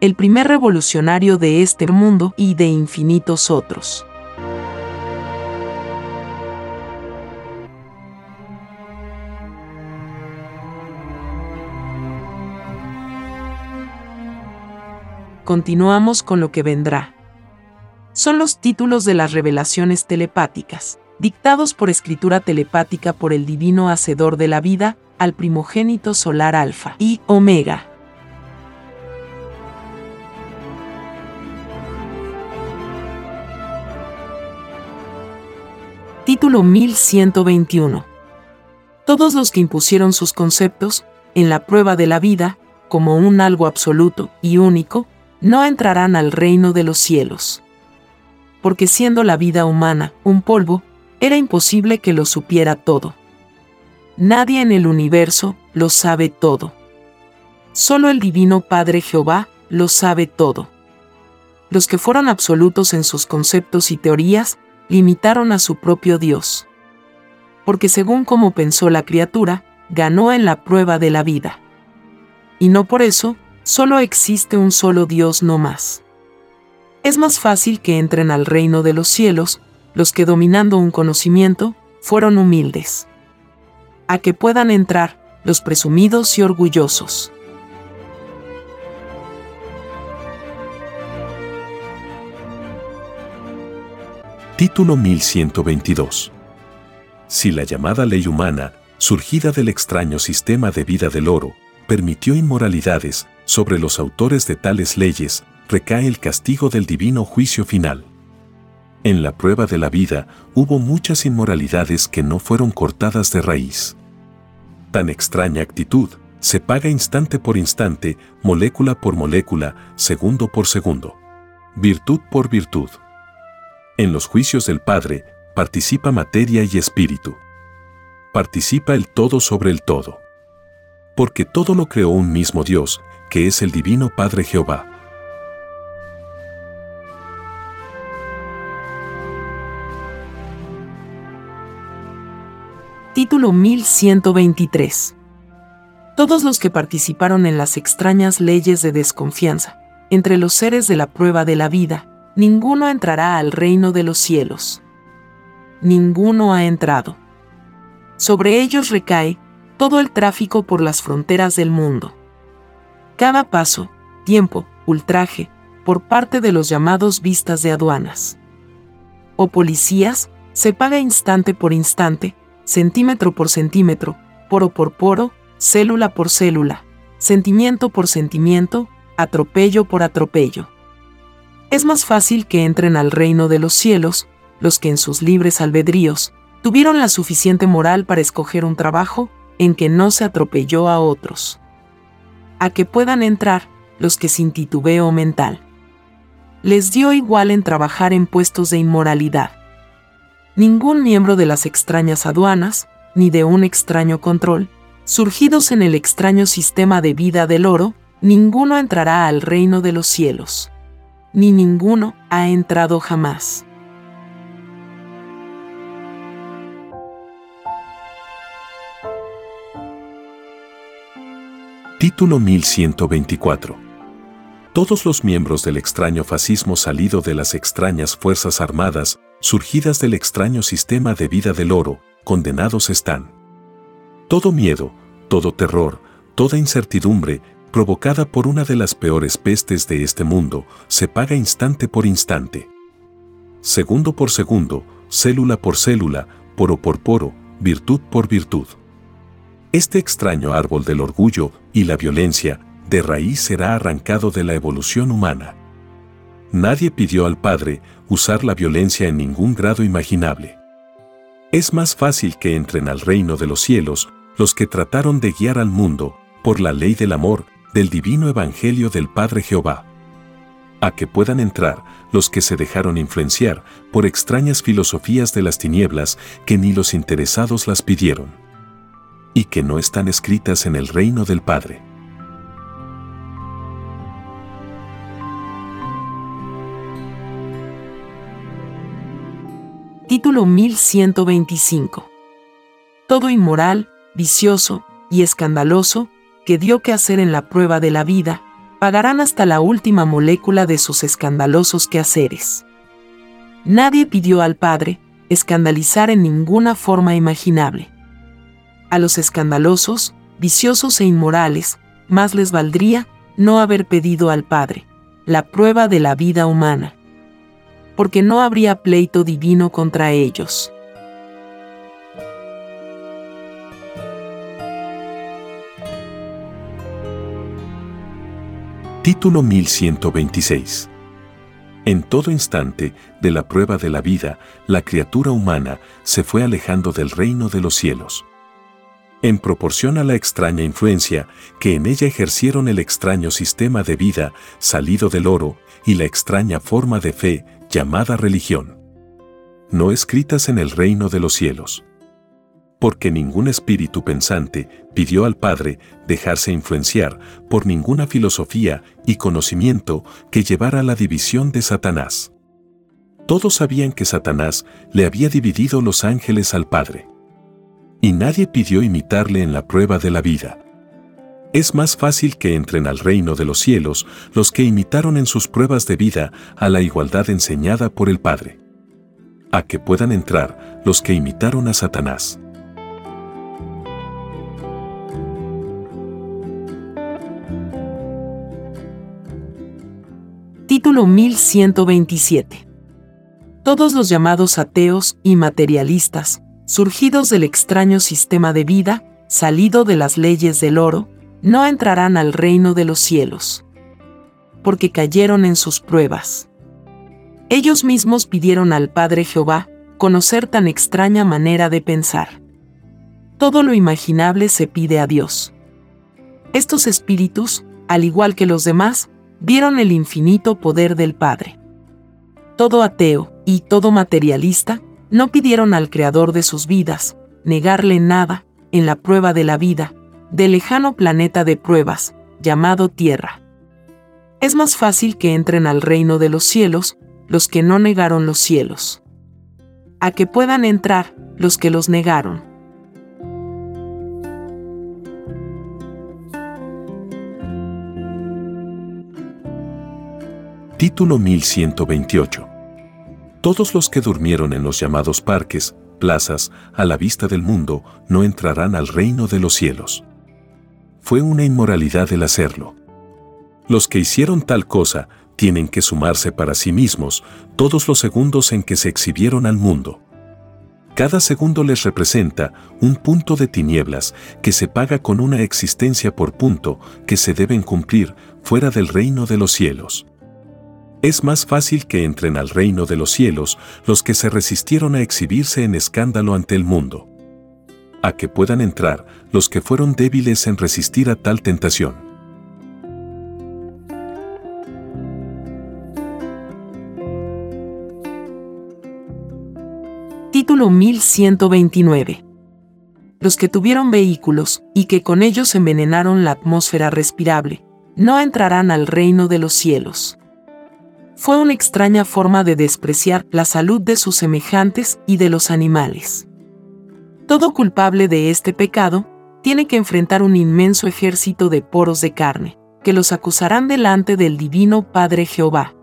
el primer revolucionario de este mundo y de infinitos otros. Continuamos con lo que vendrá. Son los títulos de las revelaciones telepáticas, dictados por escritura telepática por el divino hacedor de la vida, al primogénito solar Alfa y Omega. Título 1121. Todos los que impusieron sus conceptos, en la prueba de la vida, como un algo absoluto y único, no entrarán al reino de los cielos. Porque siendo la vida humana un polvo, era imposible que lo supiera todo. Nadie en el universo lo sabe todo. Solo el Divino Padre Jehová lo sabe todo. Los que fueron absolutos en sus conceptos y teorías limitaron a su propio Dios. Porque según como pensó la criatura, ganó en la prueba de la vida. Y no por eso, solo existe un solo Dios no más. Es más fácil que entren al reino de los cielos los que dominando un conocimiento, fueron humildes. A que puedan entrar los presumidos y orgullosos. Título 1122. Si la llamada ley humana, surgida del extraño sistema de vida del oro, permitió inmoralidades, sobre los autores de tales leyes, recae el castigo del divino juicio final. En la prueba de la vida hubo muchas inmoralidades que no fueron cortadas de raíz. Tan extraña actitud se paga instante por instante, molécula por molécula, segundo por segundo. Virtud por virtud. En los juicios del Padre, participa materia y espíritu. Participa el todo sobre el todo. Porque todo lo creó un mismo Dios, que es el Divino Padre Jehová. Título 1123. Todos los que participaron en las extrañas leyes de desconfianza, entre los seres de la prueba de la vida, ninguno entrará al reino de los cielos. Ninguno ha entrado. Sobre ellos recae todo el tráfico por las fronteras del mundo. Cada paso, tiempo, ultraje, por parte de los llamados vistas de aduanas. O policías, se paga instante por instante, centímetro por centímetro, poro por poro, célula por célula, sentimiento por sentimiento, atropello por atropello Es más fácil que entren al reino de los cielos los que en sus libres albedríos tuvieron la suficiente moral para escoger un trabajo en que no se atropelló a otros. A que puedan entrar los que sin titubeo mental. Les dio igual en trabajar en puestos de inmoralidad. Ningún miembro de las extrañas aduanas, ni de un extraño control, surgidos en el extraño sistema de vida del oro, ninguno entrará al reino de los cielos. Ni ninguno ha entrado jamás. Título 1124. Todos los miembros del extraño fascismo salido de las extrañas Fuerzas Armadas, surgidas del extraño sistema de vida del oro, condenados están. Todo miedo, todo terror, toda incertidumbre, provocada por una de las peores pestes de este mundo, se paga instante por instante. Segundo por segundo, célula por célula, poro por poro, virtud por virtud. Este extraño árbol del orgullo y la violencia de raíz será arrancado de la evolución humana. Nadie pidió al Padre usar la violencia en ningún grado imaginable. Es más fácil que entren al reino de los cielos los que trataron de guiar al mundo por la ley del amor del divino evangelio del Padre Jehová. A que puedan entrar los que se dejaron influenciar por extrañas filosofías de las tinieblas que ni los interesados las pidieron y que no están escritas en el reino del Padre. Título 1125 Todo inmoral, vicioso y escandaloso que dio que hacer en la prueba de la vida, pagarán hasta la última molécula de sus escandalosos quehaceres. Nadie pidió al Padre escandalizar en ninguna forma imaginable a los escandalosos, viciosos e inmorales, más les valdría no haber pedido al Padre la prueba de la vida humana, porque no habría pleito divino contra ellos. Título 1126 En todo instante de la prueba de la vida, la criatura humana se fue alejando del reino de los cielos. En proporción a la extraña influencia que en ella ejercieron el extraño sistema de vida salido del oro y la extraña forma de fe llamada religión, no escritas en el reino de los cielos. Porque ningún espíritu pensante pidió al Padre dejarse influenciar por ninguna filosofía y conocimiento que llevara a la división de Satanás. Todos sabían que Satanás le había dividido los ángeles al Padre y nadie pidió imitarle en la prueba de la vida. Es más fácil que entren al reino de los cielos los que imitaron en sus pruebas de vida a la igualdad enseñada por el Padre. A que puedan entrar los que imitaron a Satanás. Título 1127 Todos los llamados ateos y materialistas surgidos del extraño sistema de vida, salido de las leyes del oro, no entrarán al reino de los cielos, porque cayeron en sus pruebas. Ellos mismos pidieron al Padre Jehová conocer tan extraña manera de pensar. Todo lo imaginable se pide a Dios. Estos espíritus, al igual que los demás, vieron el infinito poder del Padre. Todo ateo y todo materialista no pidieron al Creador de sus vidas negarle nada en la prueba de la vida, del lejano planeta de pruebas, llamado Tierra. Es más fácil que entren al reino de los cielos los que no negaron los cielos. A que puedan entrar los que los negaron. Título 1128 todos los que durmieron en los llamados parques, plazas, a la vista del mundo, no entrarán al reino de los cielos. Fue una inmoralidad el hacerlo. Los que hicieron tal cosa tienen que sumarse para sí mismos todos los segundos en que se exhibieron al mundo. Cada segundo les representa un punto de tinieblas que se paga con una existencia por punto que se deben cumplir fuera del reino de los cielos. Es más fácil que entren al reino de los cielos los que se resistieron a exhibirse en escándalo ante el mundo. A que puedan entrar los que fueron débiles en resistir a tal tentación. Título 1129 los que tuvieron vehículos y que con ellos envenenaron la atmósfera respirable, no entrarán al reino de los cielos. Fue una extraña forma de despreciar la salud de sus semejantes y de los animales. Todo culpable de este pecado tiene que enfrentar un inmenso ejército de poros de carne, que los acusarán delante del Divino Padre Jehová.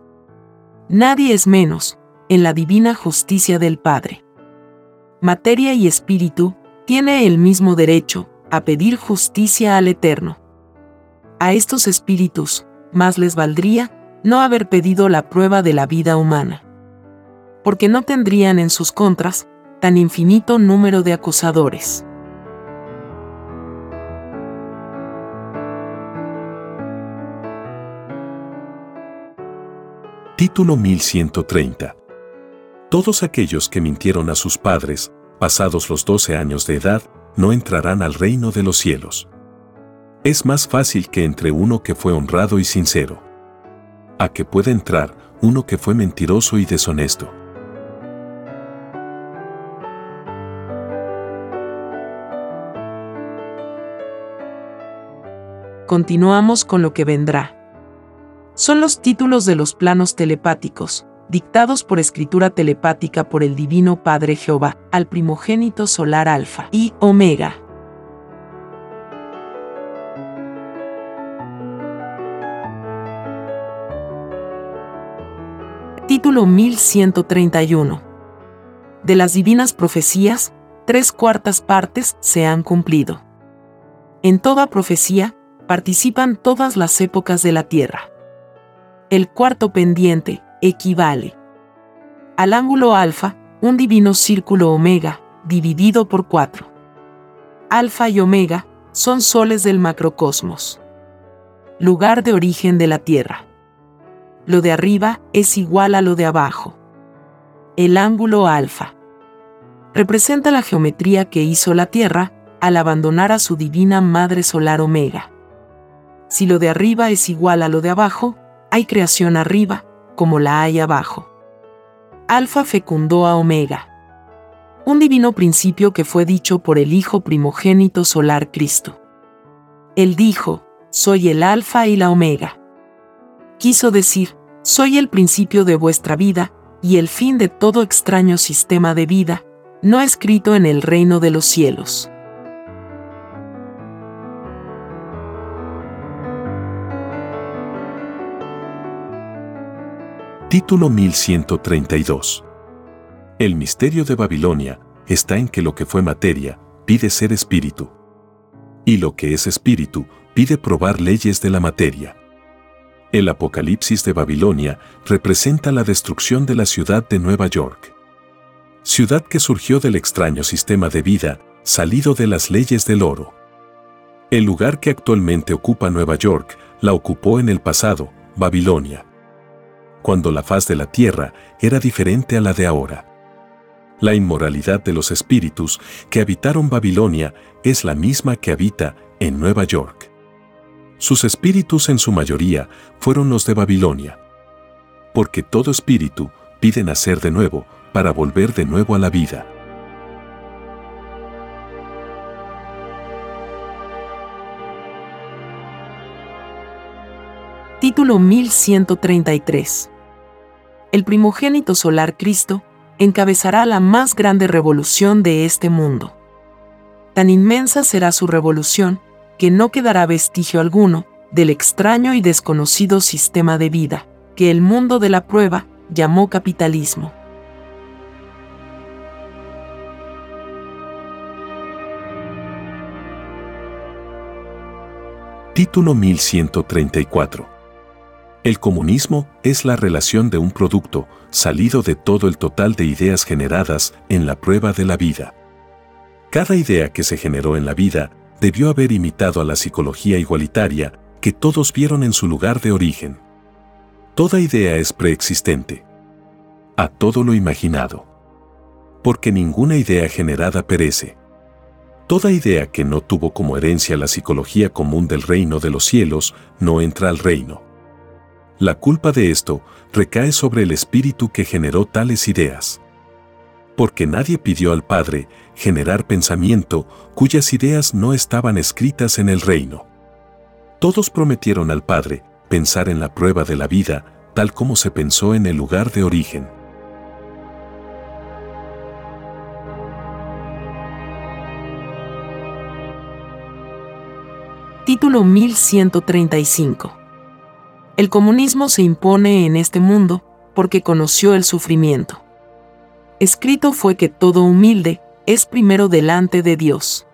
Nadie es menos, en la divina justicia del Padre. Materia y espíritu tiene el mismo derecho a pedir justicia al Eterno. A estos espíritus, más les valdría no haber pedido la prueba de la vida humana, porque no tendrían en sus contras tan infinito número de acusadores. Título 1130 Todos aquellos que mintieron a sus padres, pasados los 12 años de edad, no entrarán al reino de los cielos. Es más fácil que entre uno que fue honrado y sincero, a que pueda entrar uno que fue mentiroso y deshonesto. Continuamos con lo que vendrá. Son los títulos de los planos telepáticos, dictados por escritura telepática por el Divino Padre Jehová, al primogénito solar Alfa y Omega. Título 1131 De las divinas profecías, tres cuartas partes se han cumplido. En toda profecía, participan todas las épocas de la tierra. El cuarto pendiente, equivale al ángulo alfa, un divino círculo omega, dividido por cuatro. Alfa y omega son soles del macrocosmos. Lugar de origen de la Tierra. Lo de arriba es igual a lo de abajo. El ángulo alfa representa la geometría que hizo la Tierra al abandonar a su divina madre solar omega. Si lo de arriba es igual a lo de abajo, hay creación arriba, como la hay abajo. Alfa fecundó a Omega. Un divino principio que fue dicho por el Hijo primogénito solar Cristo. Él dijo, soy el Alfa y la Omega. Quiso decir, soy el principio de vuestra vida y el fin de todo extraño sistema de vida, no escrito en el reino de los cielos. Título 1132 El misterio de Babilonia está en que lo que fue materia pide ser espíritu. Y lo que es espíritu pide probar leyes de la materia. El Apocalipsis de Babilonia representa la destrucción de la ciudad de Nueva York. Ciudad que surgió del extraño sistema de vida, salido de las leyes del oro. El lugar que actualmente ocupa Nueva York la ocupó en el pasado, Babilonia cuando la faz de la tierra era diferente a la de ahora. La inmoralidad de los espíritus que habitaron Babilonia es la misma que habita en Nueva York. Sus espíritus en su mayoría fueron los de Babilonia. Porque todo espíritu pide nacer de nuevo para volver de nuevo a la vida. Título 1133 el primogénito solar Cristo, encabezará la más grande revolución de este mundo. Tan inmensa será su revolución, que no quedará vestigio alguno del extraño y desconocido sistema de vida, que el mundo de la prueba llamó capitalismo. Título 1134 el comunismo es la relación de un producto salido de todo el total de ideas generadas en la prueba de la vida. Cada idea que se generó en la vida debió haber imitado a la psicología igualitaria que todos vieron en su lugar de origen. Toda idea es preexistente. A todo lo imaginado. Porque ninguna idea generada perece. Toda idea que no tuvo como herencia la psicología común del reino de los cielos no entra al reino. La culpa de esto recae sobre el espíritu que generó tales ideas. Porque nadie pidió al Padre generar pensamiento cuyas ideas no estaban escritas en el reino. Todos prometieron al Padre pensar en la prueba de la vida tal como se pensó en el lugar de origen. Título 1135 El comunismo se impone en este mundo porque conoció el sufrimiento. Escrito fue que todo humilde es primero delante de Dios.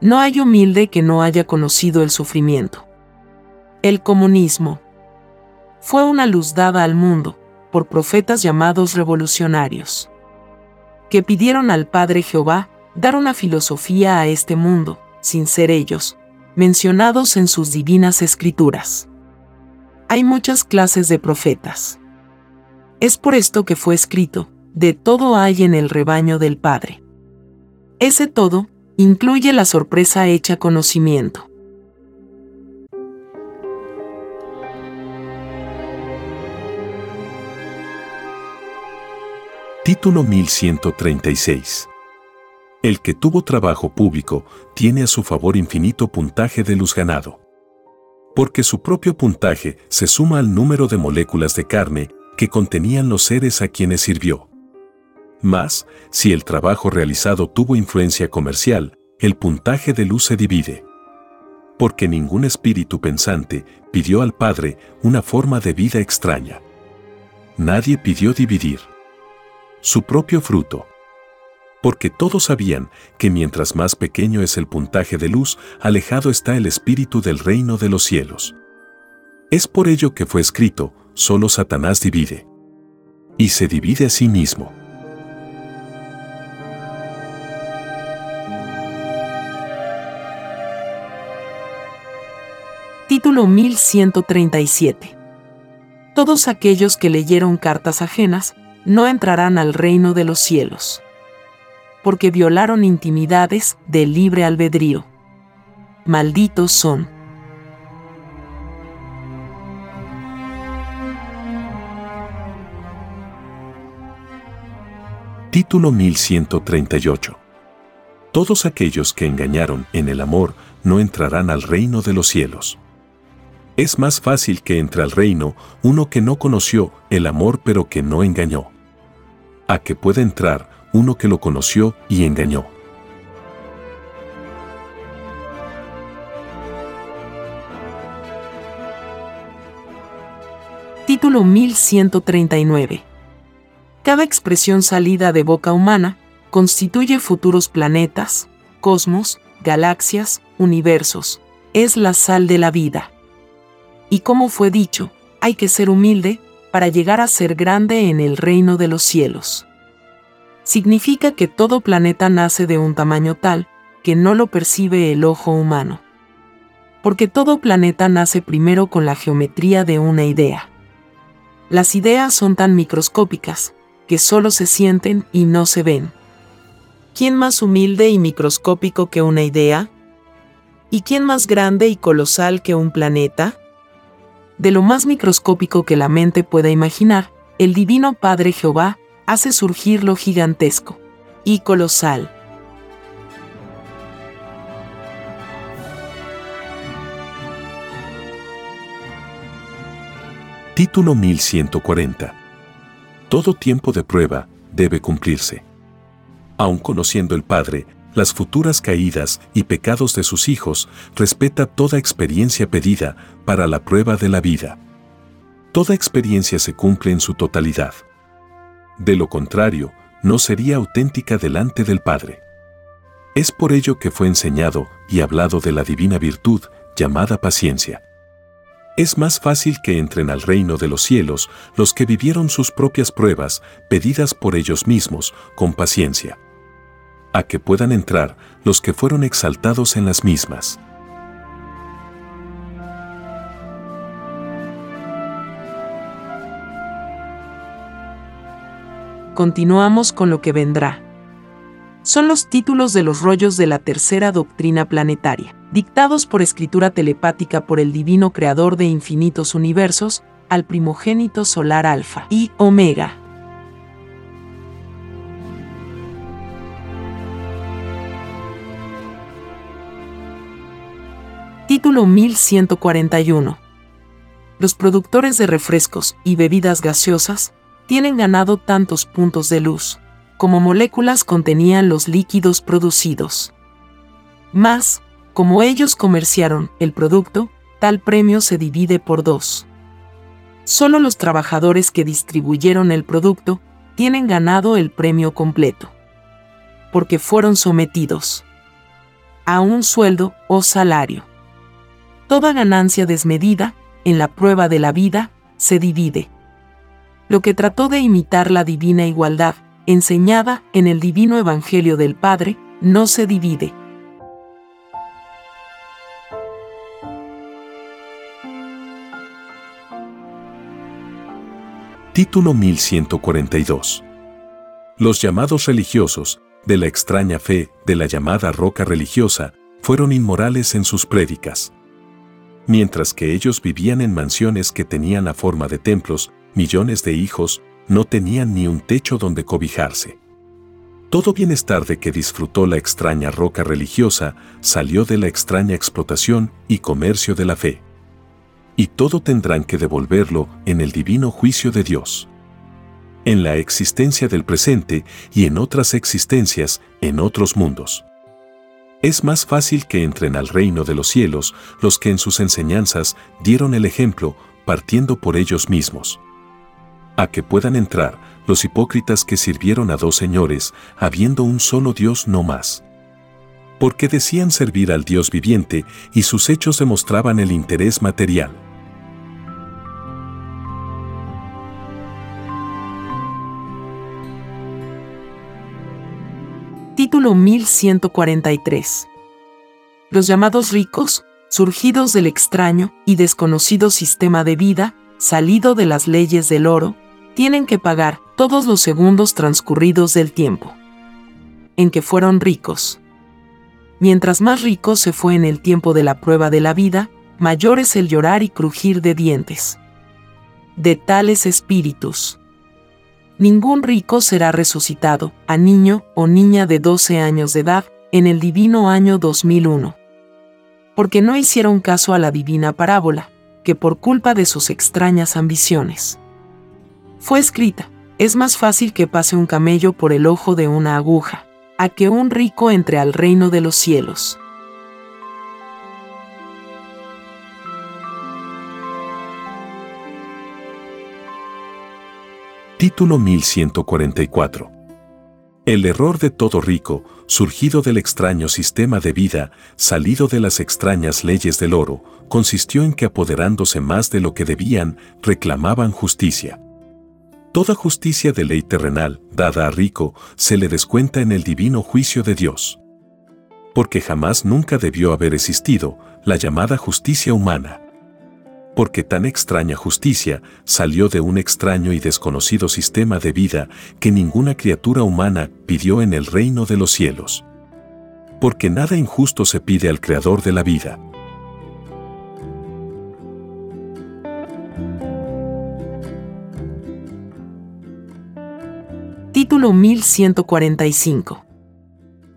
No hay humilde que no haya conocido el sufrimiento. El comunismo fue una luz dada al mundo por profetas llamados revolucionarios, que pidieron al Padre Jehová dar una filosofía a este mundo, sin ser ellos, mencionados en sus divinas escrituras. Hay muchas clases de profetas. Es por esto que fue escrito, de todo hay en el rebaño del Padre. Ese todo incluye la sorpresa hecha conocimiento. Título 1136 el que tuvo trabajo público tiene a su favor infinito puntaje de luz ganado. Porque su propio puntaje se suma al número de moléculas de carne que contenían los seres a quienes sirvió. Más, si el trabajo realizado tuvo influencia comercial, el puntaje de luz se divide. Porque ningún espíritu pensante pidió al Padre una forma de vida extraña. Nadie pidió dividir. Su propio fruto porque todos sabían que mientras más pequeño es el puntaje de luz, alejado está el espíritu del reino de los cielos. Es por ello que fue escrito, solo Satanás divide. Y se divide a sí mismo. Título 1137 Todos aquellos que leyeron cartas ajenas no entrarán al reino de los cielos porque violaron intimidades del libre albedrío. Malditos son. Título 1138 Todos aquellos que engañaron en el amor no entrarán al reino de los cielos. Es más fácil que entre al reino uno que no conoció el amor pero que no engañó. A que pueda entrar uno que lo conoció y engañó. Título 1139 Cada expresión salida de boca humana constituye futuros planetas, cosmos, galaxias, universos. Es la sal de la vida. Y como fue dicho, hay que ser humilde para llegar a ser grande en el reino de los cielos significa que todo planeta nace de un tamaño tal que no lo percibe el ojo humano. Porque todo planeta nace primero con la geometría de una idea. Las ideas son tan microscópicas que solo se sienten y no se ven. ¿Quién más humilde y microscópico que una idea? ¿Y quién más grande y colosal que un planeta? De lo más microscópico que la mente pueda imaginar, el Divino Padre Jehová hace surgir lo gigantesco y colosal. Título 1140 Todo tiempo de prueba debe cumplirse. Aun conociendo el Padre, las futuras caídas y pecados de sus hijos, respeta toda experiencia pedida para la prueba de la vida. Toda experiencia se cumple en su totalidad. De lo contrario, no sería auténtica delante del Padre. Es por ello que fue enseñado y hablado de la divina virtud llamada paciencia. Es más fácil que entren al reino de los cielos los que vivieron sus propias pruebas, pedidas por ellos mismos, con paciencia a que puedan entrar los que fueron exaltados en las mismas. Continuamos con lo que vendrá. Son los títulos de los rollos de la tercera doctrina planetaria, dictados por escritura telepática por el divino creador de infinitos universos, al primogénito solar Alfa y Omega. Título 1141. Los productores de refrescos y bebidas gaseosas tienen ganado tantos puntos de luz como moléculas contenían los líquidos producidos. Más, como ellos comerciaron el producto, tal premio se divide por dos. Solo los trabajadores que distribuyeron el producto tienen ganado el premio completo, porque fueron sometidos a un sueldo o salario. Toda ganancia desmedida, en la prueba de la vida, se divide. Lo que trató de imitar la divina igualdad, enseñada en el divino Evangelio del Padre, no se divide. Título 1142. Los llamados religiosos, de la extraña fe de la llamada roca religiosa, fueron inmorales en sus prédicas mientras que ellos vivían en mansiones que tenían la forma de templos, millones de hijos, no tenían ni un techo donde cobijarse. Todo bienestar de que disfrutó la extraña roca religiosa salió de la extraña explotación y comercio de la fe. Y todo tendrán que devolverlo en el divino juicio de Dios. En la existencia del presente y en otras existencias, en otros mundos. Es más fácil que entren al reino de los cielos los que en sus enseñanzas dieron el ejemplo, partiendo por ellos mismos. A que puedan entrar los hipócritas que sirvieron a dos señores, habiendo un solo Dios no más. Porque decían servir al Dios viviente y sus hechos demostraban el interés material. Título 1143. Los llamados ricos, surgidos del extraño y desconocido sistema de vida, salido de las leyes del oro, tienen que pagar todos los segundos transcurridos del tiempo en que fueron ricos. Mientras más rico se fue en el tiempo de la prueba de la vida, mayor es el llorar y crujir de dientes. De tales espíritus ningún rico será resucitado, a niño o niña de 12 años de edad, en el divino año 2001. Porque no hicieron caso a la divina parábola, que por culpa de sus extrañas ambiciones. Fue escrita, es más fácil que pase un camello por el ojo de una aguja, a que un rico entre al reino de los cielos. Título 1144. El error de todo rico, surgido del extraño sistema de vida, salido de las extrañas leyes del oro, consistió en que apoderándose más de lo que debían, reclamaban justicia. Toda justicia de ley terrenal, dada a rico, se le descuenta en el divino juicio de Dios. Porque jamás nunca debió haber existido la llamada justicia humana porque tan extraña justicia salió de un extraño y desconocido sistema de vida que ninguna criatura humana pidió en el reino de los cielos. Porque nada injusto se pide al Creador de la vida. Título 1145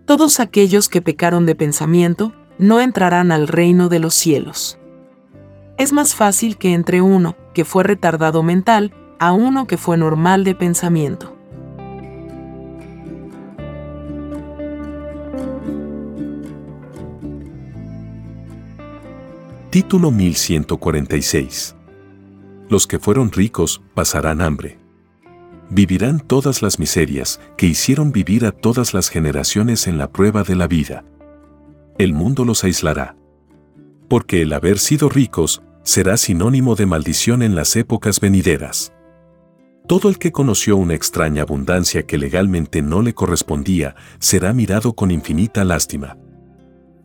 Todos aquellos que pecaron de pensamiento no entrarán al reino de los cielos es más fácil que entre uno que fue retardado mental a uno que fue normal de pensamiento. Título 1146 Los que fueron ricos pasarán hambre. Vivirán todas las miserias que hicieron vivir a todas las generaciones en la prueba de la vida. El mundo los aislará. Porque el haber sido ricos será sinónimo de maldición en las épocas venideras. Todo el que conoció una extraña abundancia que legalmente no le correspondía será mirado con infinita lástima.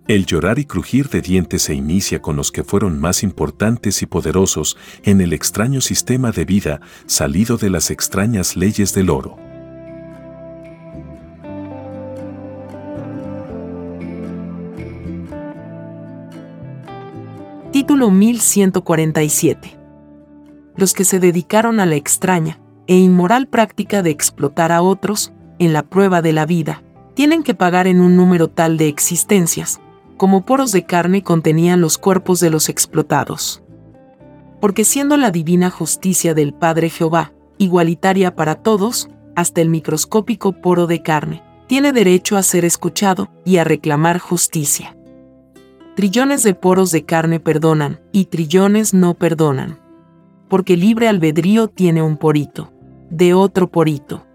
El llorar y crujir de dientes se inicia con los que fueron más importantes y poderosos en el extraño sistema de vida salido de las extrañas leyes del oro. Título 1147. Los que se dedicaron a la extraña e inmoral práctica de explotar a otros, en la prueba de la vida, tienen que pagar en un número tal de existencias, como poros de carne contenían los cuerpos de los explotados. Porque siendo la divina justicia del Padre Jehová, igualitaria para todos, hasta el microscópico poro de carne, tiene derecho a ser escuchado y a reclamar justicia. Trillones de poros de carne perdonan, y trillones no perdonan. Porque libre albedrío tiene un porito, de otro porito,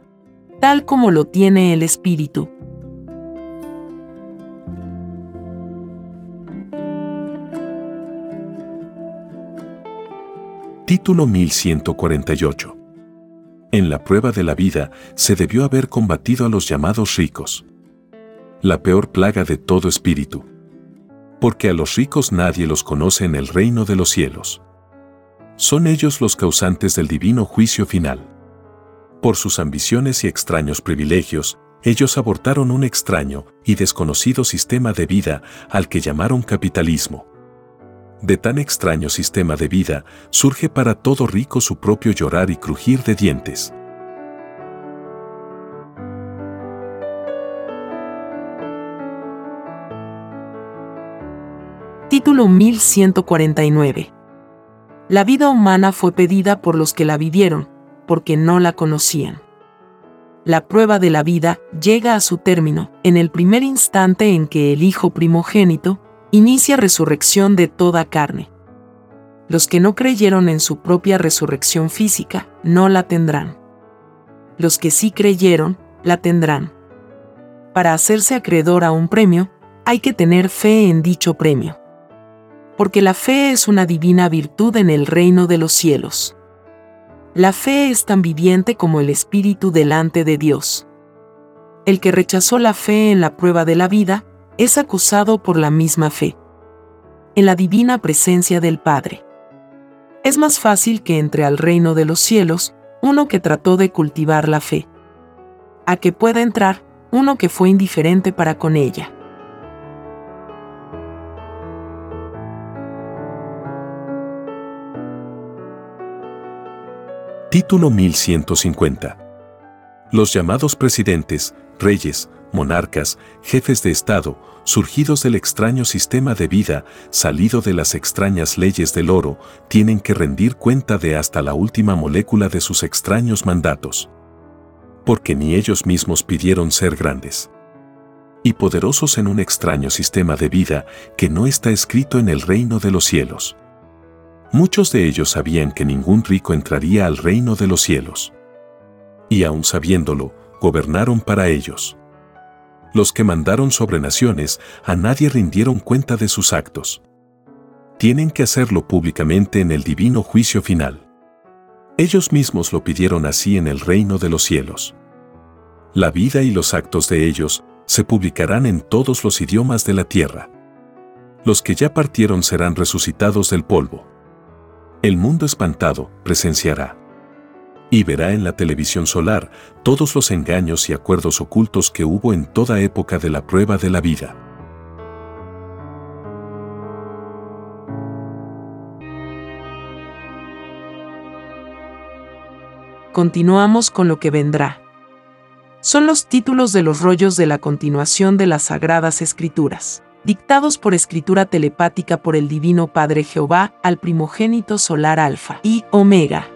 tal como lo tiene el espíritu. Título 1148 En la prueba de la vida se debió haber combatido a los llamados ricos. La peor plaga de todo espíritu porque a los ricos nadie los conoce en el reino de los cielos. Son ellos los causantes del divino juicio final. Por sus ambiciones y extraños privilegios, ellos abortaron un extraño y desconocido sistema de vida al que llamaron capitalismo. De tan extraño sistema de vida surge para todo rico su propio llorar y crujir de dientes. Título 1149. La vida humana fue pedida por los que la vivieron, porque no la conocían. La prueba de la vida llega a su término en el primer instante en que el Hijo primogénito inicia resurrección de toda carne. Los que no creyeron en su propia resurrección física no la tendrán. Los que sí creyeron, la tendrán. Para hacerse acreedor a un premio, hay que tener fe en dicho premio porque la fe es una divina virtud en el reino de los cielos. La fe es tan viviente como el Espíritu delante de Dios. El que rechazó la fe en la prueba de la vida es acusado por la misma fe. En la divina presencia del Padre. Es más fácil que entre al reino de los cielos uno que trató de cultivar la fe. A que pueda entrar uno que fue indiferente para con ella. Título 1150. Los llamados presidentes, reyes, monarcas, jefes de Estado, surgidos del extraño sistema de vida, salido de las extrañas leyes del oro, tienen que rendir cuenta de hasta la última molécula de sus extraños mandatos. Porque ni ellos mismos pidieron ser grandes y poderosos en un extraño sistema de vida que no está escrito en el reino de los cielos. Muchos de ellos sabían que ningún rico entraría al reino de los cielos. Y aun sabiéndolo, gobernaron para ellos. Los que mandaron sobre naciones a nadie rindieron cuenta de sus actos. Tienen que hacerlo públicamente en el divino juicio final. Ellos mismos lo pidieron así en el reino de los cielos. La vida y los actos de ellos se publicarán en todos los idiomas de la tierra. Los que ya partieron serán resucitados del polvo el mundo espantado presenciará. Y verá en la televisión solar todos los engaños y acuerdos ocultos que hubo en toda época de la prueba de la vida. Continuamos con lo que vendrá. Son los títulos de los rollos de la continuación de las Sagradas Escrituras dictados por escritura telepática por el Divino Padre Jehová al primogénito solar Alfa y Omega.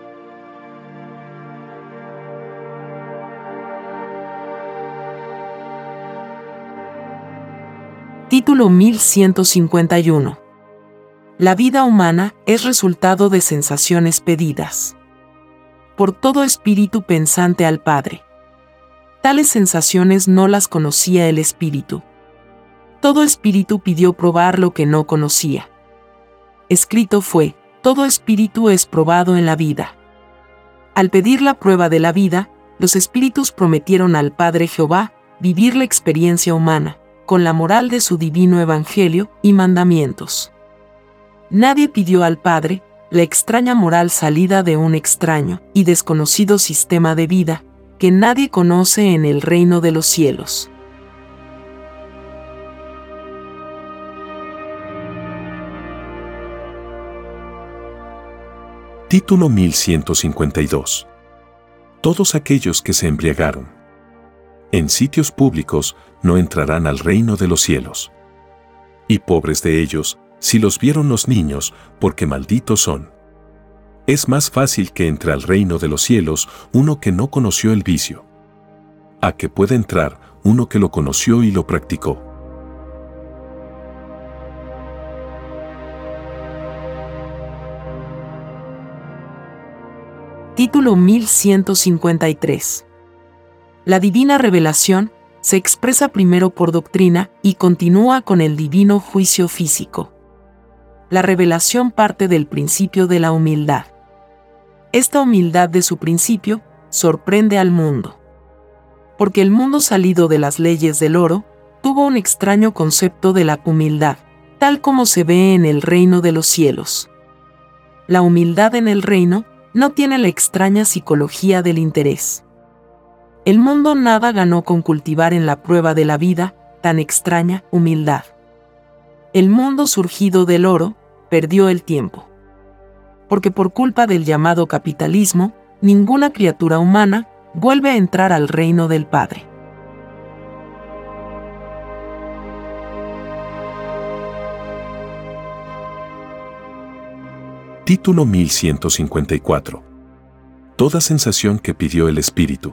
Título 1151 La vida humana es resultado de sensaciones pedidas por todo espíritu pensante al Padre. Tales sensaciones no las conocía el espíritu todo espíritu pidió probar lo que no conocía. Escrito fue, todo espíritu es probado en la vida. Al pedir la prueba de la vida, los espíritus prometieron al Padre Jehová vivir la experiencia humana, con la moral de su divino evangelio y mandamientos. Nadie pidió al Padre la extraña moral salida de un extraño y desconocido sistema de vida que nadie conoce en el reino de los cielos. Título 1152. Todos aquellos que se embriagaron en sitios públicos no entrarán al reino de los cielos. Y pobres de ellos, si los vieron los niños, porque malditos son. Es más fácil que entre al reino de los cielos uno que no conoció el vicio, a que pueda entrar uno que lo conoció y lo practicó. Título 1153. La divina revelación se expresa primero por doctrina y continúa con el divino juicio físico. La revelación parte del principio de la humildad. Esta humildad de su principio sorprende al mundo. Porque el mundo salido de las leyes del oro tuvo un extraño concepto de la humildad, tal como se ve en el reino de los cielos. La humildad en el reino no tiene la extraña psicología del interés. El mundo nada ganó con cultivar en la prueba de la vida tan extraña humildad. El mundo surgido del oro perdió el tiempo. Porque por culpa del llamado capitalismo, ninguna criatura humana vuelve a entrar al reino del Padre. Título 1154. Toda sensación que pidió el Espíritu.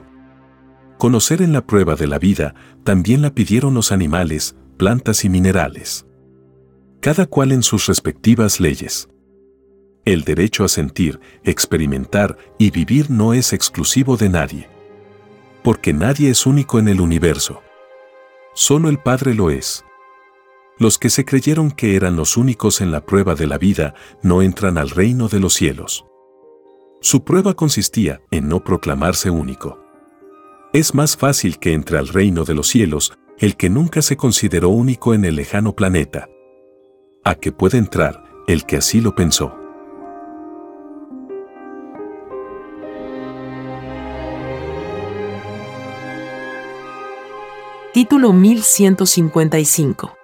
Conocer en la prueba de la vida también la pidieron los animales, plantas y minerales. Cada cual en sus respectivas leyes. El derecho a sentir, experimentar y vivir no es exclusivo de nadie. Porque nadie es único en el universo. Solo el Padre lo es. Los que se creyeron que eran los únicos en la prueba de la vida no entran al reino de los cielos. Su prueba consistía en no proclamarse único. Es más fácil que entre al reino de los cielos el que nunca se consideró único en el lejano planeta. A que puede entrar el que así lo pensó. Título 1155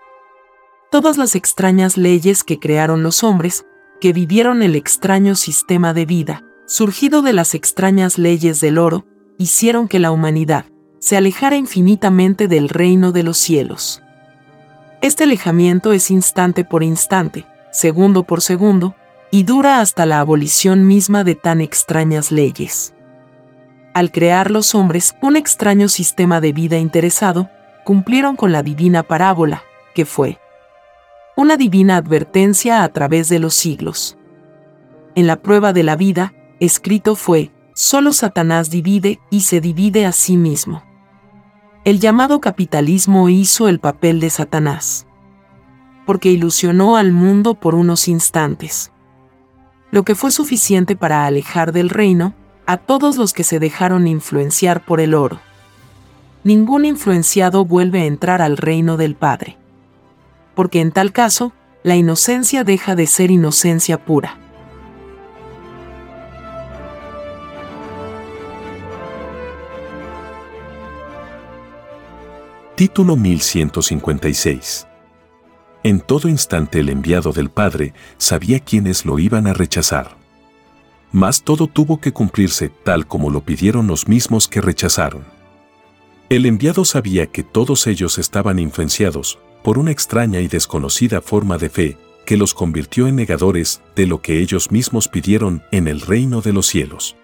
todas las extrañas leyes que crearon los hombres, que vivieron el extraño sistema de vida, surgido de las extrañas leyes del oro, hicieron que la humanidad se alejara infinitamente del reino de los cielos. Este alejamiento es instante por instante, segundo por segundo, y dura hasta la abolición misma de tan extrañas leyes. Al crear los hombres un extraño sistema de vida interesado, cumplieron con la divina parábola, que fue, una divina advertencia a través de los siglos. En la prueba de la vida, escrito fue, solo Satanás divide y se divide a sí mismo. El llamado capitalismo hizo el papel de Satanás, porque ilusionó al mundo por unos instantes, lo que fue suficiente para alejar del reino a todos los que se dejaron influenciar por el oro. Ningún influenciado vuelve a entrar al reino del Padre porque en tal caso, la inocencia deja de ser inocencia pura. Título 1156 En todo instante el enviado del Padre sabía quiénes lo iban a rechazar. Mas todo tuvo que cumplirse tal como lo pidieron los mismos que rechazaron. El enviado sabía que todos ellos estaban influenciados por una extraña y desconocida forma de fe que los convirtió en negadores de lo que ellos mismos pidieron en el reino de los cielos.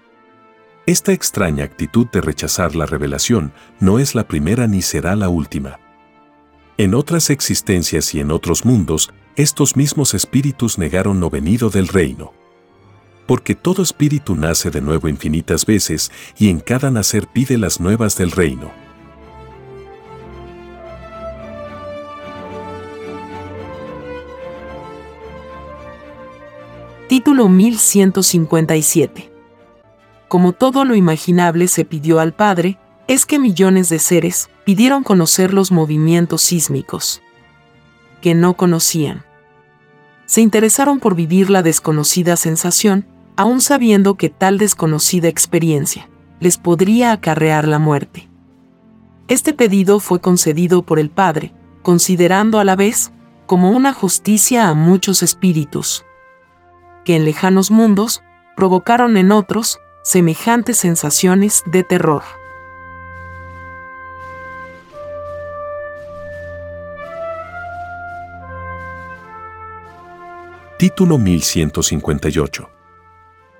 Esta extraña actitud de rechazar la revelación no es la primera ni será la última. En otras existencias y en otros mundos, estos mismos espíritus negaron lo venido del reino. Porque todo espíritu nace de nuevo infinitas veces y en cada nacer pide las nuevas del reino. Título 1157. Como todo lo imaginable se pidió al Padre, es que millones de seres pidieron conocer los movimientos sísmicos, que no conocían. Se interesaron por vivir la desconocida sensación, aun sabiendo que tal desconocida experiencia les podría acarrear la muerte. Este pedido fue concedido por el Padre, considerando a la vez como una justicia a muchos espíritus, en lejanos mundos provocaron en otros semejantes sensaciones de terror. Título 1158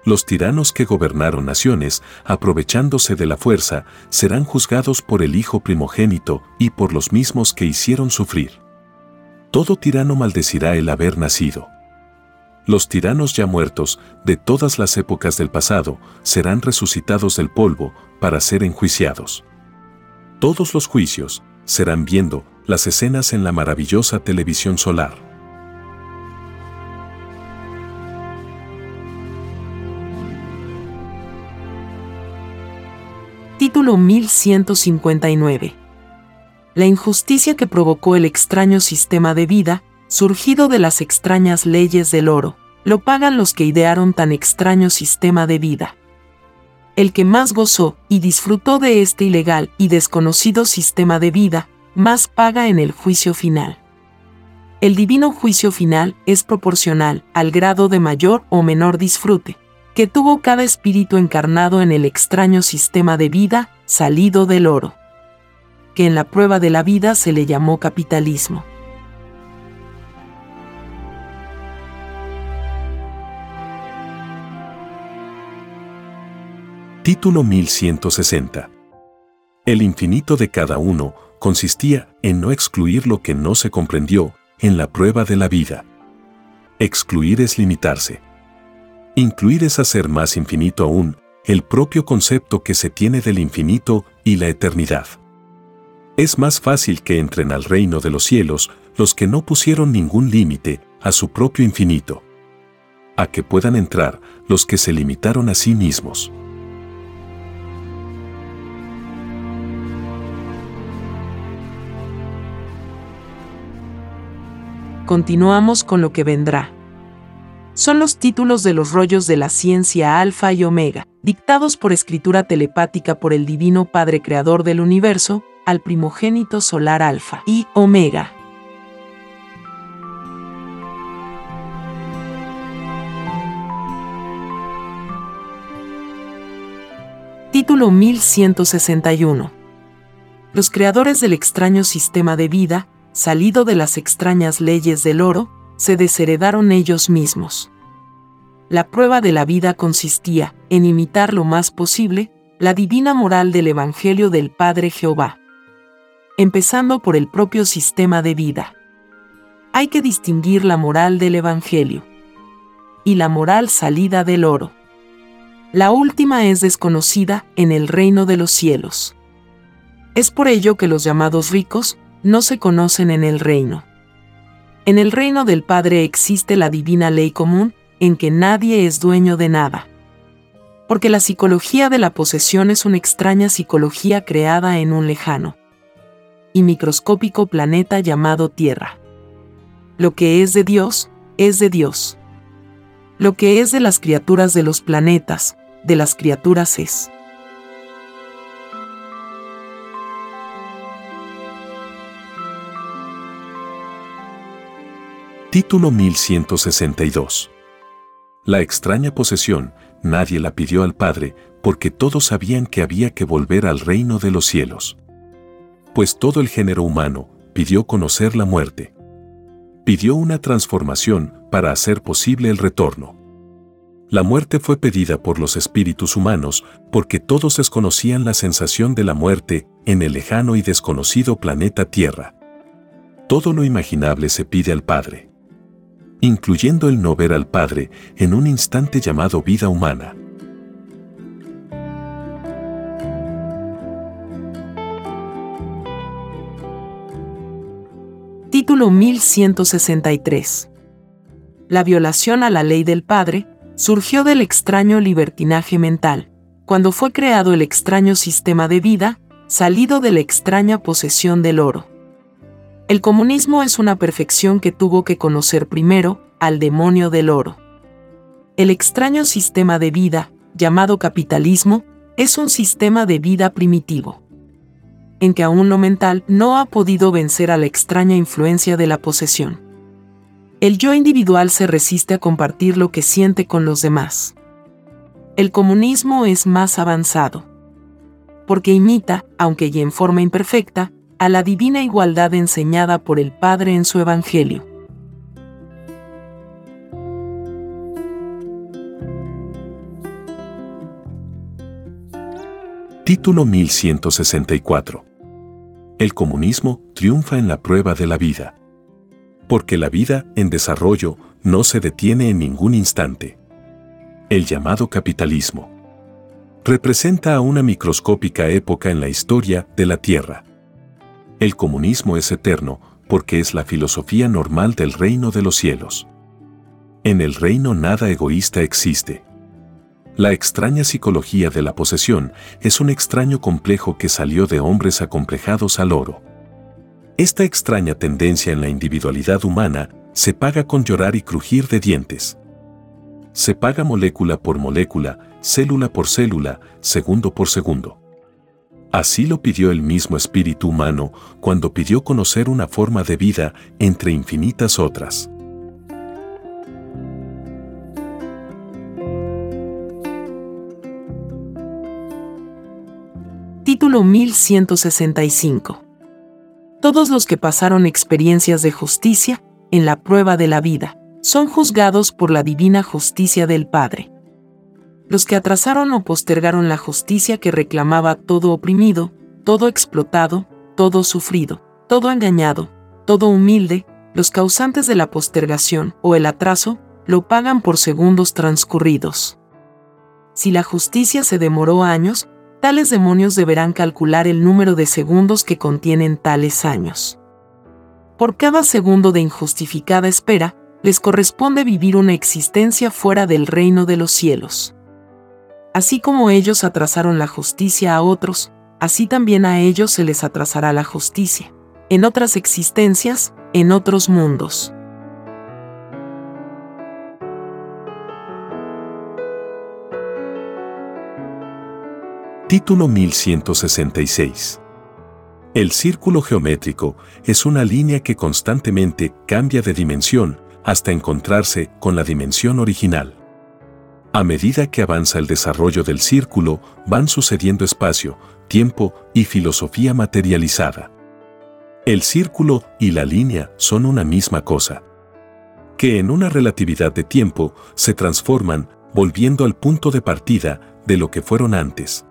los tiranos que gobernaron naciones, aprovechándose de la fuerza, serán juzgados por el Hijo primogénito y por los mismos que hicieron sufrir. Todo tirano maldecirá el haber nacido. Los tiranos ya muertos, de todas las épocas del pasado, serán resucitados del polvo para ser enjuiciados. Todos los juicios serán viendo las escenas en la maravillosa televisión solar. Título 1159. La injusticia que provocó el extraño sistema de vida, surgido de las extrañas leyes del oro, lo pagan los que idearon tan extraño sistema de vida. El que más gozó y disfrutó de este ilegal y desconocido sistema de vida, más paga en el juicio final. El divino juicio final es proporcional al grado de mayor o menor disfrute, que tuvo cada espíritu encarnado en el extraño sistema de vida salido del oro, que en la prueba de la vida se le llamó capitalismo. Título 1160 El infinito de cada uno consistía en no excluir lo que no se comprendió en la prueba de la vida. Excluir es limitarse. Incluir es hacer más infinito aún el propio concepto que se tiene del infinito y la eternidad. Es más fácil que entren al reino de los cielos los que no pusieron ningún límite a su propio infinito, a que puedan entrar los que se limitaron a sí mismos. Continuamos con lo que vendrá son los títulos de los rollos de la ciencia alfa y omega, dictados por escritura telepática por el Divino Padre Creador del Universo, al primogénito solar alfa y omega. Título 1161 Los creadores del extraño sistema de vida, salido de las extrañas leyes del oro, se desheredaron ellos mismos. La prueba de la vida consistía en imitar lo más posible la divina moral del Evangelio del Padre Jehová, empezando por el propio sistema de vida. Hay que distinguir la moral del Evangelio y la moral salida del oro. La última es desconocida en el reino de los cielos. Es por ello que los llamados ricos no se conocen en el reino. En el reino del Padre existe la divina ley común, en que nadie es dueño de nada. Porque la psicología de la posesión es una extraña psicología creada en un lejano y microscópico planeta llamado Tierra. Lo que es de Dios, es de Dios. Lo que es de las criaturas de los planetas, de las criaturas es. Título 1162. La extraña posesión, nadie la pidió al Padre, porque todos sabían que había que volver al reino de los cielos. Pues todo el género humano pidió conocer la muerte. Pidió una transformación para hacer posible el retorno. La muerte fue pedida por los espíritus humanos porque todos desconocían la sensación de la muerte en el lejano y desconocido planeta Tierra. Todo lo imaginable se pide al Padre incluyendo el no ver al Padre en un instante llamado vida humana. Título 1163 La violación a la ley del Padre surgió del extraño libertinaje mental, cuando fue creado el extraño sistema de vida, salido de la extraña posesión del oro. El comunismo es una perfección que tuvo que conocer primero al demonio del oro. El extraño sistema de vida, llamado capitalismo, es un sistema de vida primitivo, en que aún lo mental no ha podido vencer a la extraña influencia de la posesión. El yo individual se resiste a compartir lo que siente con los demás. el comunismo es más avanzado. Porque imita, aunque y en forma imperfecta, a la divina igualdad enseñada por el Padre en su Evangelio. Título 1164. El comunismo triunfa en la prueba de la vida. Porque la vida en desarrollo no se detiene en ningún instante. El llamado capitalismo representa a una microscópica época en la historia de la Tierra. El comunismo es eterno porque es la filosofía normal del reino de los cielos. En el reino nada egoísta existe. La extraña psicología de la posesión es un extraño complejo que salió de hombres acomplejados al oro. Esta extraña tendencia en la individualidad humana se paga con llorar y crujir de dientes. Se paga molécula por molécula, célula por célula, segundo por segundo. Así lo pidió el mismo espíritu humano cuando pidió conocer una forma de vida entre infinitas otras. Título 1165. Todos los que pasaron experiencias de justicia en la prueba de la vida son juzgados por la divina justicia del Padre. Los que atrasaron o postergaron la justicia que reclamaba todo oprimido, todo explotado, todo sufrido, todo engañado, todo humilde, los causantes de la postergación o el atraso, lo pagan por segundos transcurridos. Si la justicia se demoró años, tales demonios deberán calcular el número de segundos que contienen tales años. Por cada segundo de injustificada espera, les corresponde vivir una existencia fuera del reino de los cielos. Así como ellos atrasaron la justicia a otros, así también a ellos se les atrasará la justicia, en otras existencias, en otros mundos. Título 1166. El círculo geométrico es una línea que constantemente cambia de dimensión hasta encontrarse con la dimensión original. A medida que avanza el desarrollo del círculo, van sucediendo espacio, tiempo y filosofía materializada. El círculo y la línea son una misma cosa, que en una relatividad de tiempo se transforman volviendo al punto de partida de lo que fueron antes.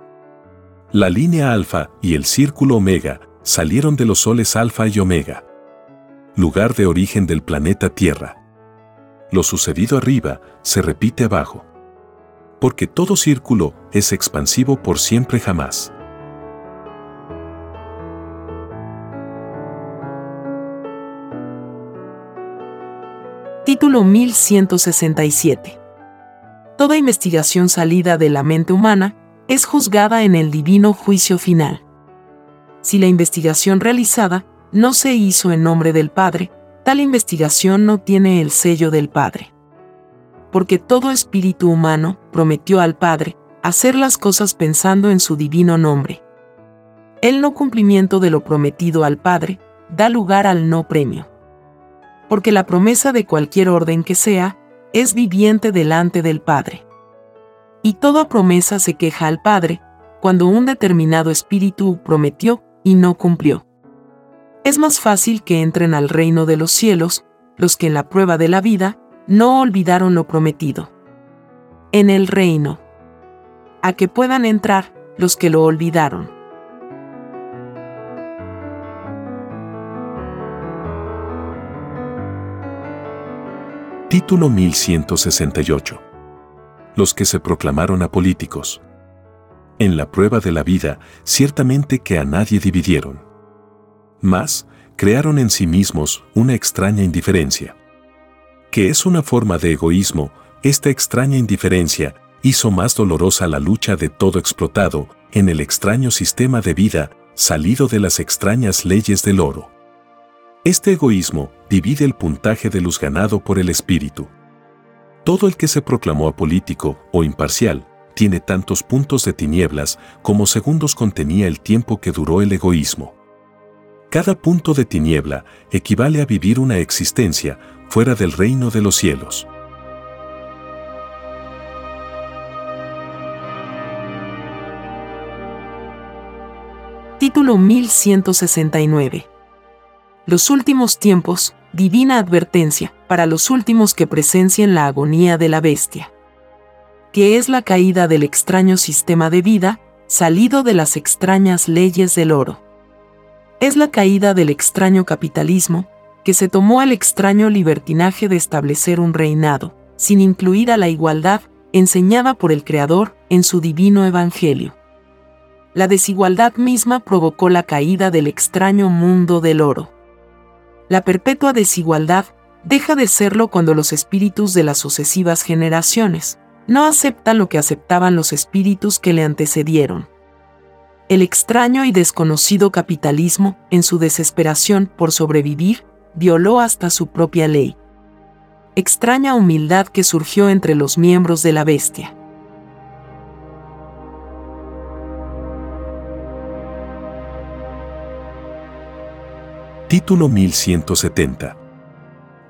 La línea alfa y el círculo omega salieron de los soles alfa y omega, lugar de origen del planeta Tierra. Lo sucedido arriba se repite abajo. Porque todo círculo es expansivo por siempre jamás. Título 1167. Toda investigación salida de la mente humana es juzgada en el divino juicio final. Si la investigación realizada no se hizo en nombre del Padre, tal investigación no tiene el sello del Padre. Porque todo espíritu humano prometió al Padre hacer las cosas pensando en su divino nombre. El no cumplimiento de lo prometido al Padre da lugar al no premio. Porque la promesa de cualquier orden que sea es viviente delante del Padre. Y toda promesa se queja al Padre cuando un determinado espíritu prometió y no cumplió. Es más fácil que entren al reino de los cielos los que en la prueba de la vida no olvidaron lo prometido. En el reino. A que puedan entrar los que lo olvidaron. Título 1168 los que se proclamaron apolíticos. En la prueba de la vida, ciertamente que a nadie dividieron. Mas, crearon en sí mismos una extraña indiferencia. Que es una forma de egoísmo, esta extraña indiferencia hizo más dolorosa la lucha de todo explotado en el extraño sistema de vida salido de las extrañas leyes del oro. Este egoísmo divide el puntaje de luz ganado por el espíritu. Todo el que se proclamó apolítico o imparcial tiene tantos puntos de tinieblas como segundos contenía el tiempo que duró el egoísmo. Cada punto de tiniebla equivale a vivir una existencia fuera del reino de los cielos. Título 1169. Los últimos tiempos, divina advertencia para los últimos que presencien la agonía de la bestia, que es la caída del extraño sistema de vida, salido de las extrañas leyes del oro. Es la caída del extraño capitalismo, que se tomó al extraño libertinaje de establecer un reinado, sin incluir a la igualdad, enseñada por el Creador en su divino Evangelio. La desigualdad misma provocó la caída del extraño mundo del oro. La perpetua desigualdad deja de serlo cuando los espíritus de las sucesivas generaciones no aceptan lo que aceptaban los espíritus que le antecedieron. El extraño y desconocido capitalismo, en su desesperación por sobrevivir, violó hasta su propia ley. Extraña humildad que surgió entre los miembros de la bestia. Título 1170.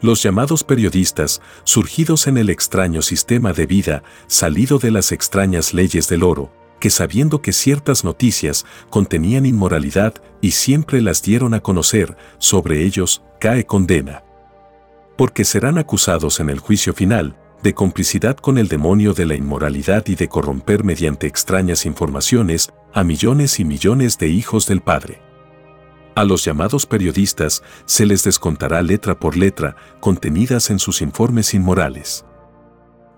Los llamados periodistas, surgidos en el extraño sistema de vida, salido de las extrañas leyes del oro, que sabiendo que ciertas noticias contenían inmoralidad y siempre las dieron a conocer, sobre ellos cae condena. Porque serán acusados en el juicio final de complicidad con el demonio de la inmoralidad y de corromper mediante extrañas informaciones a millones y millones de hijos del Padre. A los llamados periodistas se les descontará letra por letra contenidas en sus informes inmorales.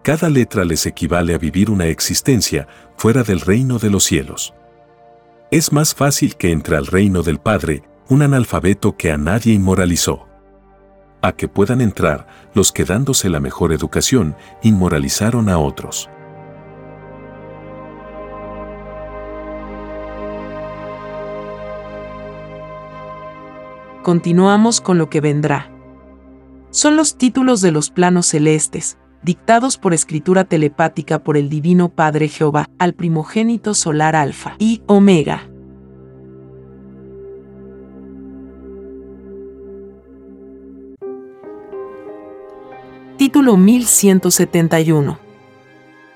Cada letra les equivale a vivir una existencia fuera del reino de los cielos. Es más fácil que entre al reino del Padre un analfabeto que a nadie inmoralizó. A que puedan entrar los que dándose la mejor educación inmoralizaron a otros. continuamos con lo que vendrá. Son los títulos de los planos celestes, dictados por escritura telepática por el Divino Padre Jehová al primogénito solar Alfa y Omega. Título 1171.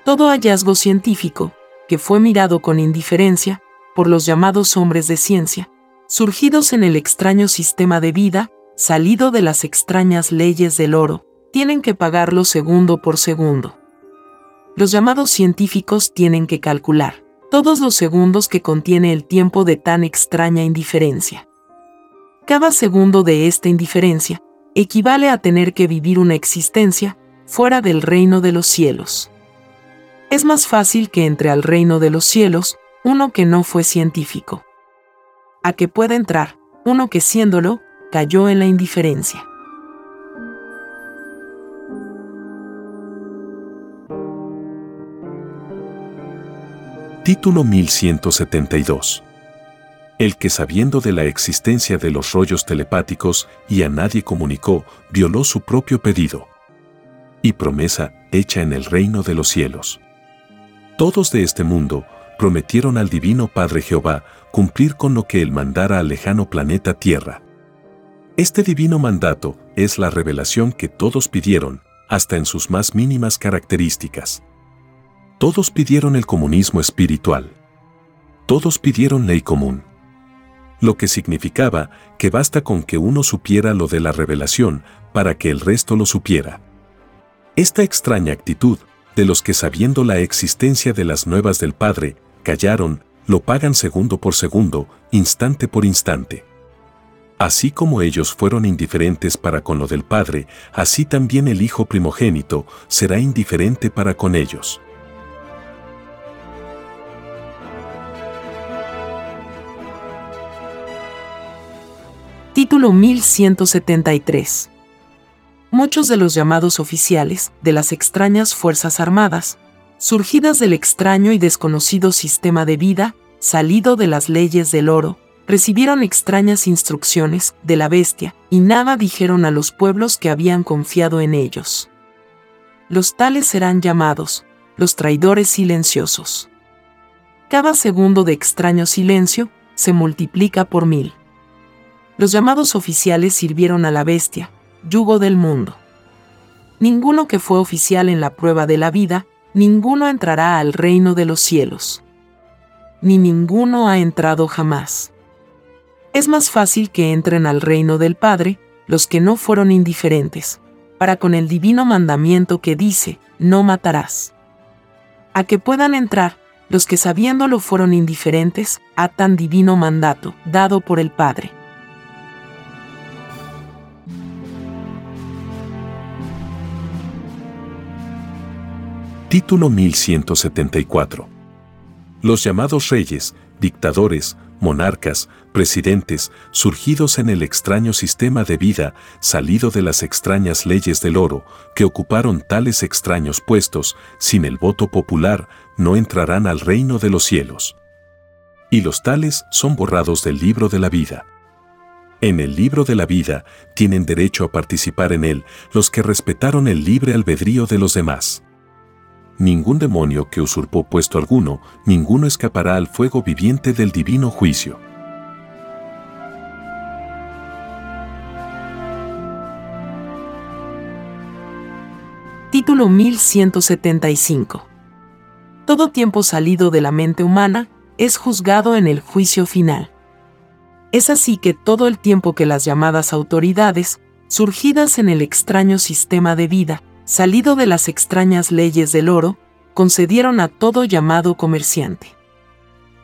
Todo hallazgo científico, que fue mirado con indiferencia, por los llamados hombres de ciencia, surgidos en el extraño sistema de vida, salido de las extrañas leyes del oro, tienen que pagarlo segundo por segundo. Los llamados científicos tienen que calcular todos los segundos que contiene el tiempo de tan extraña indiferencia. Cada segundo de esta indiferencia equivale a tener que vivir una existencia fuera del reino de los cielos. Es más fácil que entre al reino de los cielos uno que no fue científico a que pueda entrar uno que siéndolo, cayó en la indiferencia. Título 1172. El que sabiendo de la existencia de los rollos telepáticos y a nadie comunicó, violó su propio pedido y promesa hecha en el reino de los cielos. Todos de este mundo prometieron al Divino Padre Jehová cumplir con lo que él mandara al lejano planeta Tierra. Este divino mandato es la revelación que todos pidieron, hasta en sus más mínimas características. Todos pidieron el comunismo espiritual. Todos pidieron ley común. Lo que significaba que basta con que uno supiera lo de la revelación para que el resto lo supiera. Esta extraña actitud de los que sabiendo la existencia de las nuevas del Padre, callaron, lo pagan segundo por segundo, instante por instante. Así como ellos fueron indiferentes para con lo del Padre, así también el Hijo primogénito será indiferente para con ellos. Título 1173 Muchos de los llamados oficiales de las extrañas Fuerzas Armadas surgidas del extraño y desconocido sistema de vida, salido de las leyes del oro, recibieron extrañas instrucciones de la bestia y nada dijeron a los pueblos que habían confiado en ellos. Los tales serán llamados los traidores silenciosos. Cada segundo de extraño silencio se multiplica por mil. Los llamados oficiales sirvieron a la bestia, yugo del mundo. Ninguno que fue oficial en la prueba de la vida ninguno entrará al reino de los cielos. Ni ninguno ha entrado jamás. Es más fácil que entren al reino del Padre los que no fueron indiferentes, para con el divino mandamiento que dice, no matarás. A que puedan entrar los que sabiéndolo fueron indiferentes a tan divino mandato dado por el Padre. Título 1174. Los llamados reyes, dictadores, monarcas, presidentes, surgidos en el extraño sistema de vida, salido de las extrañas leyes del oro, que ocuparon tales extraños puestos, sin el voto popular, no entrarán al reino de los cielos. Y los tales son borrados del libro de la vida. En el libro de la vida tienen derecho a participar en él los que respetaron el libre albedrío de los demás. Ningún demonio que usurpó puesto alguno, ninguno escapará al fuego viviente del divino juicio. Título 1175 Todo tiempo salido de la mente humana es juzgado en el juicio final. Es así que todo el tiempo que las llamadas autoridades, surgidas en el extraño sistema de vida, salido de las extrañas leyes del oro, concedieron a todo llamado comerciante.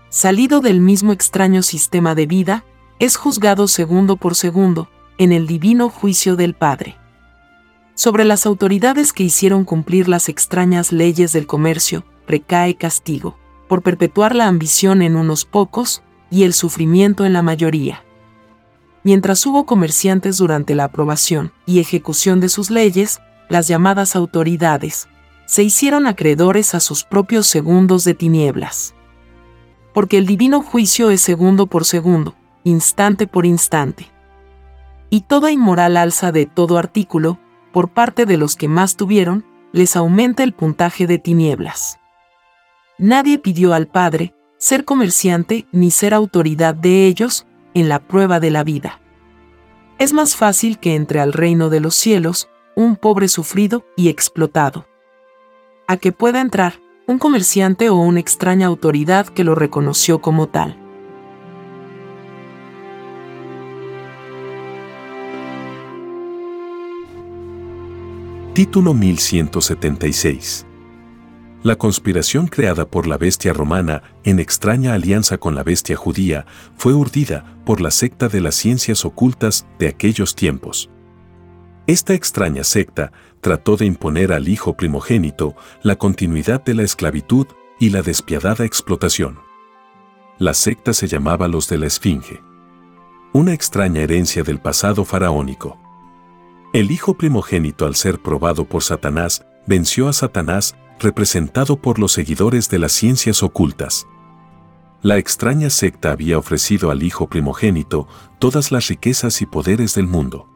Salido del mismo extraño sistema de vida, es juzgado segundo por segundo, en el divino juicio del Padre. Sobre las autoridades que hicieron cumplir las extrañas leyes del comercio, recae castigo, por perpetuar la ambición en unos pocos y el sufrimiento en la mayoría. Mientras hubo comerciantes durante la aprobación y ejecución de sus leyes, las llamadas autoridades, se hicieron acreedores a sus propios segundos de tinieblas. Porque el divino juicio es segundo por segundo, instante por instante. Y toda inmoral alza de todo artículo, por parte de los que más tuvieron, les aumenta el puntaje de tinieblas. Nadie pidió al Padre ser comerciante ni ser autoridad de ellos en la prueba de la vida. Es más fácil que entre al reino de los cielos un pobre sufrido y explotado. A que pueda entrar un comerciante o una extraña autoridad que lo reconoció como tal. Título 1176 la conspiración creada por la bestia romana en extraña alianza con la bestia judía fue urdida por la secta de las ciencias ocultas de aquellos tiempos. Esta extraña secta trató de imponer al hijo primogénito la continuidad de la esclavitud y la despiadada explotación. La secta se llamaba los de la Esfinge, una extraña herencia del pasado faraónico. El hijo primogénito al ser probado por Satanás, venció a Satanás representado por los seguidores de las ciencias ocultas. La extraña secta había ofrecido al hijo primogénito todas las riquezas y poderes del mundo.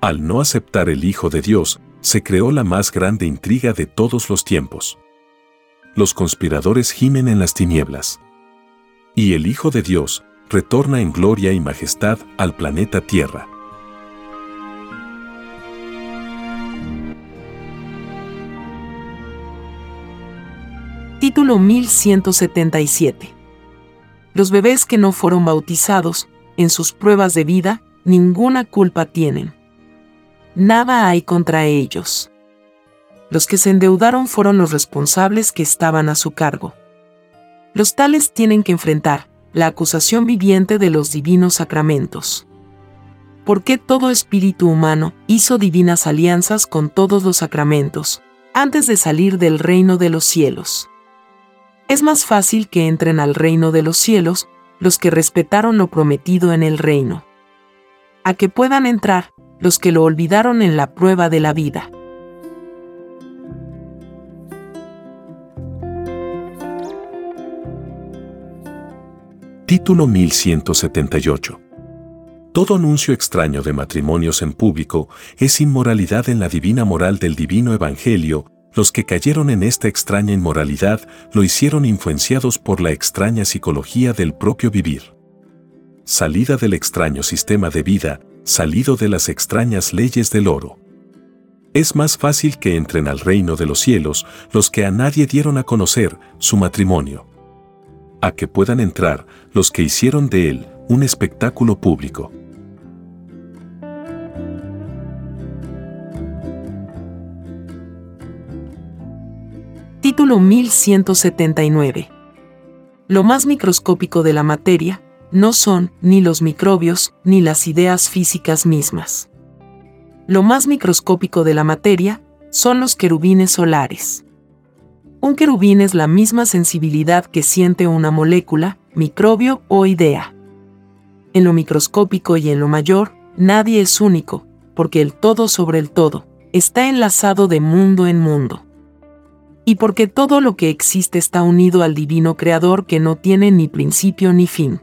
Al no aceptar el Hijo de Dios, se creó la más grande intriga de todos los tiempos. Los conspiradores gimen en las tinieblas. Y el Hijo de Dios retorna en gloria y majestad al planeta Tierra. Título 1177 Los bebés que no fueron bautizados, en sus pruebas de vida, ninguna culpa tienen nada hay contra ellos. Los que se endeudaron fueron los responsables que estaban a su cargo. Los tales tienen que enfrentar la acusación viviente de los divinos sacramentos. Porque todo espíritu humano hizo divinas alianzas con todos los sacramentos, antes de salir del reino de los cielos. Es más fácil que entren al reino de los cielos los que respetaron lo prometido en el reino. A que puedan entrar los que lo olvidaron en la prueba de la vida. Título 1178 todo anuncio extraño de matrimonios en público es inmoralidad en la divina moral del divino Evangelio, los que cayeron en esta extraña inmoralidad lo hicieron influenciados por la extraña psicología del propio vivir. Salida del extraño sistema de vida, salido de las extrañas leyes del oro. Es más fácil que entren al reino de los cielos los que a nadie dieron a conocer su matrimonio. A que puedan entrar los que hicieron de él un espectáculo público. Título 1179. Lo más microscópico de la materia no son ni los microbios ni las ideas físicas mismas. Lo más microscópico de la materia son los querubines solares. Un querubín es la misma sensibilidad que siente una molécula, microbio o idea. En lo microscópico y en lo mayor, nadie es único, porque el todo sobre el todo está enlazado de mundo en mundo. Y porque todo lo que existe está unido al divino creador que no tiene ni principio ni fin.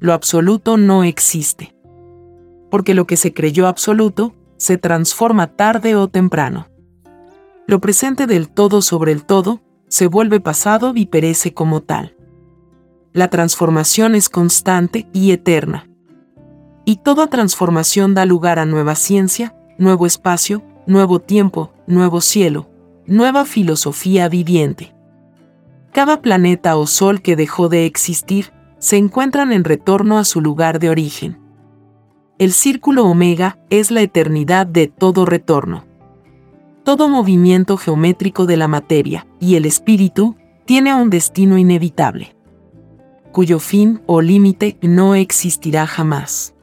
Lo absoluto no existe. Porque lo que se creyó absoluto se transforma tarde o temprano. Lo presente del todo sobre el todo se vuelve pasado y perece como tal. La transformación es constante y eterna. Y toda transformación da lugar a nueva ciencia, nuevo espacio, nuevo tiempo, nuevo cielo, nueva filosofía viviente. Cada planeta o sol que dejó de existir se encuentran en retorno a su lugar de origen. El círculo omega es la eternidad de todo retorno. Todo movimiento geométrico de la materia y el espíritu tiene un destino inevitable, cuyo fin o límite no existirá jamás.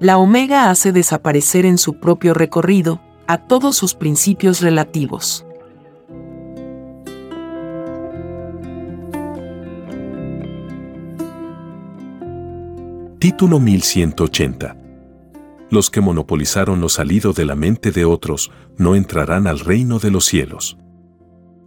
La omega hace desaparecer en su propio recorrido a todos sus principios relativos. Título 1180. Los que monopolizaron lo salido de la mente de otros no entrarán al reino de los cielos.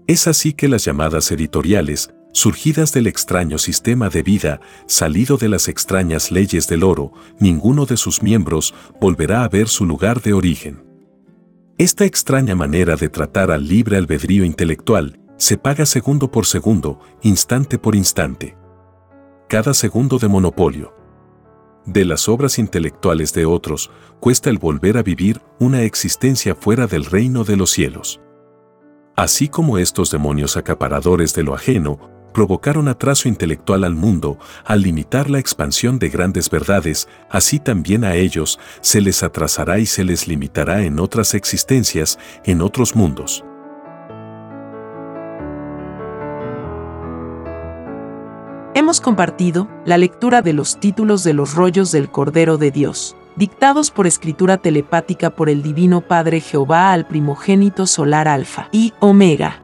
Es así que las llamadas editoriales, surgidas del extraño sistema de vida, salido de las extrañas leyes del oro, ninguno de sus miembros volverá a ver su lugar de origen. Esta extraña manera de tratar al libre albedrío intelectual se paga segundo por segundo, instante por instante. Cada segundo de monopolio de las obras intelectuales de otros, cuesta el volver a vivir una existencia fuera del reino de los cielos. Así como estos demonios acaparadores de lo ajeno provocaron atraso intelectual al mundo al limitar la expansión de grandes verdades, así también a ellos se les atrasará y se les limitará en otras existencias, en otros mundos. Hemos compartido la lectura de los títulos de los rollos del Cordero de Dios, dictados por escritura telepática por el Divino Padre Jehová al primogénito solar Alfa y Omega.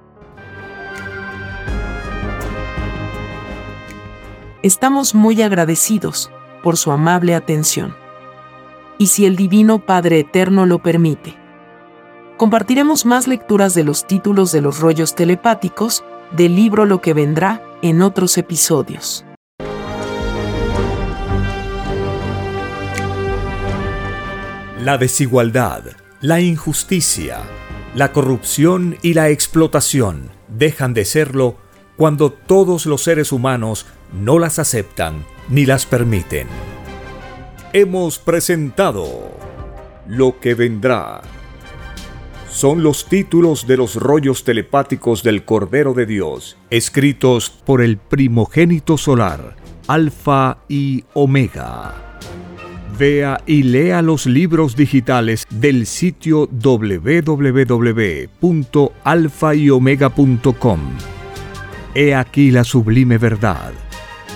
Estamos muy agradecidos por su amable atención. Y si el Divino Padre Eterno lo permite, compartiremos más lecturas de los títulos de los rollos telepáticos del libro Lo que vendrá en otros episodios. La desigualdad, la injusticia, la corrupción y la explotación dejan de serlo cuando todos los seres humanos no las aceptan ni las permiten. Hemos presentado lo que vendrá son los títulos de los rollos telepáticos del Cordero de Dios, escritos por el primogénito solar, Alfa y Omega. Vea y lea los libros digitales del sitio www.alfayomega.com. He aquí la sublime verdad.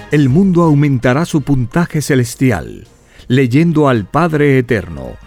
El mundo aumentará su puntaje celestial, leyendo al Padre Eterno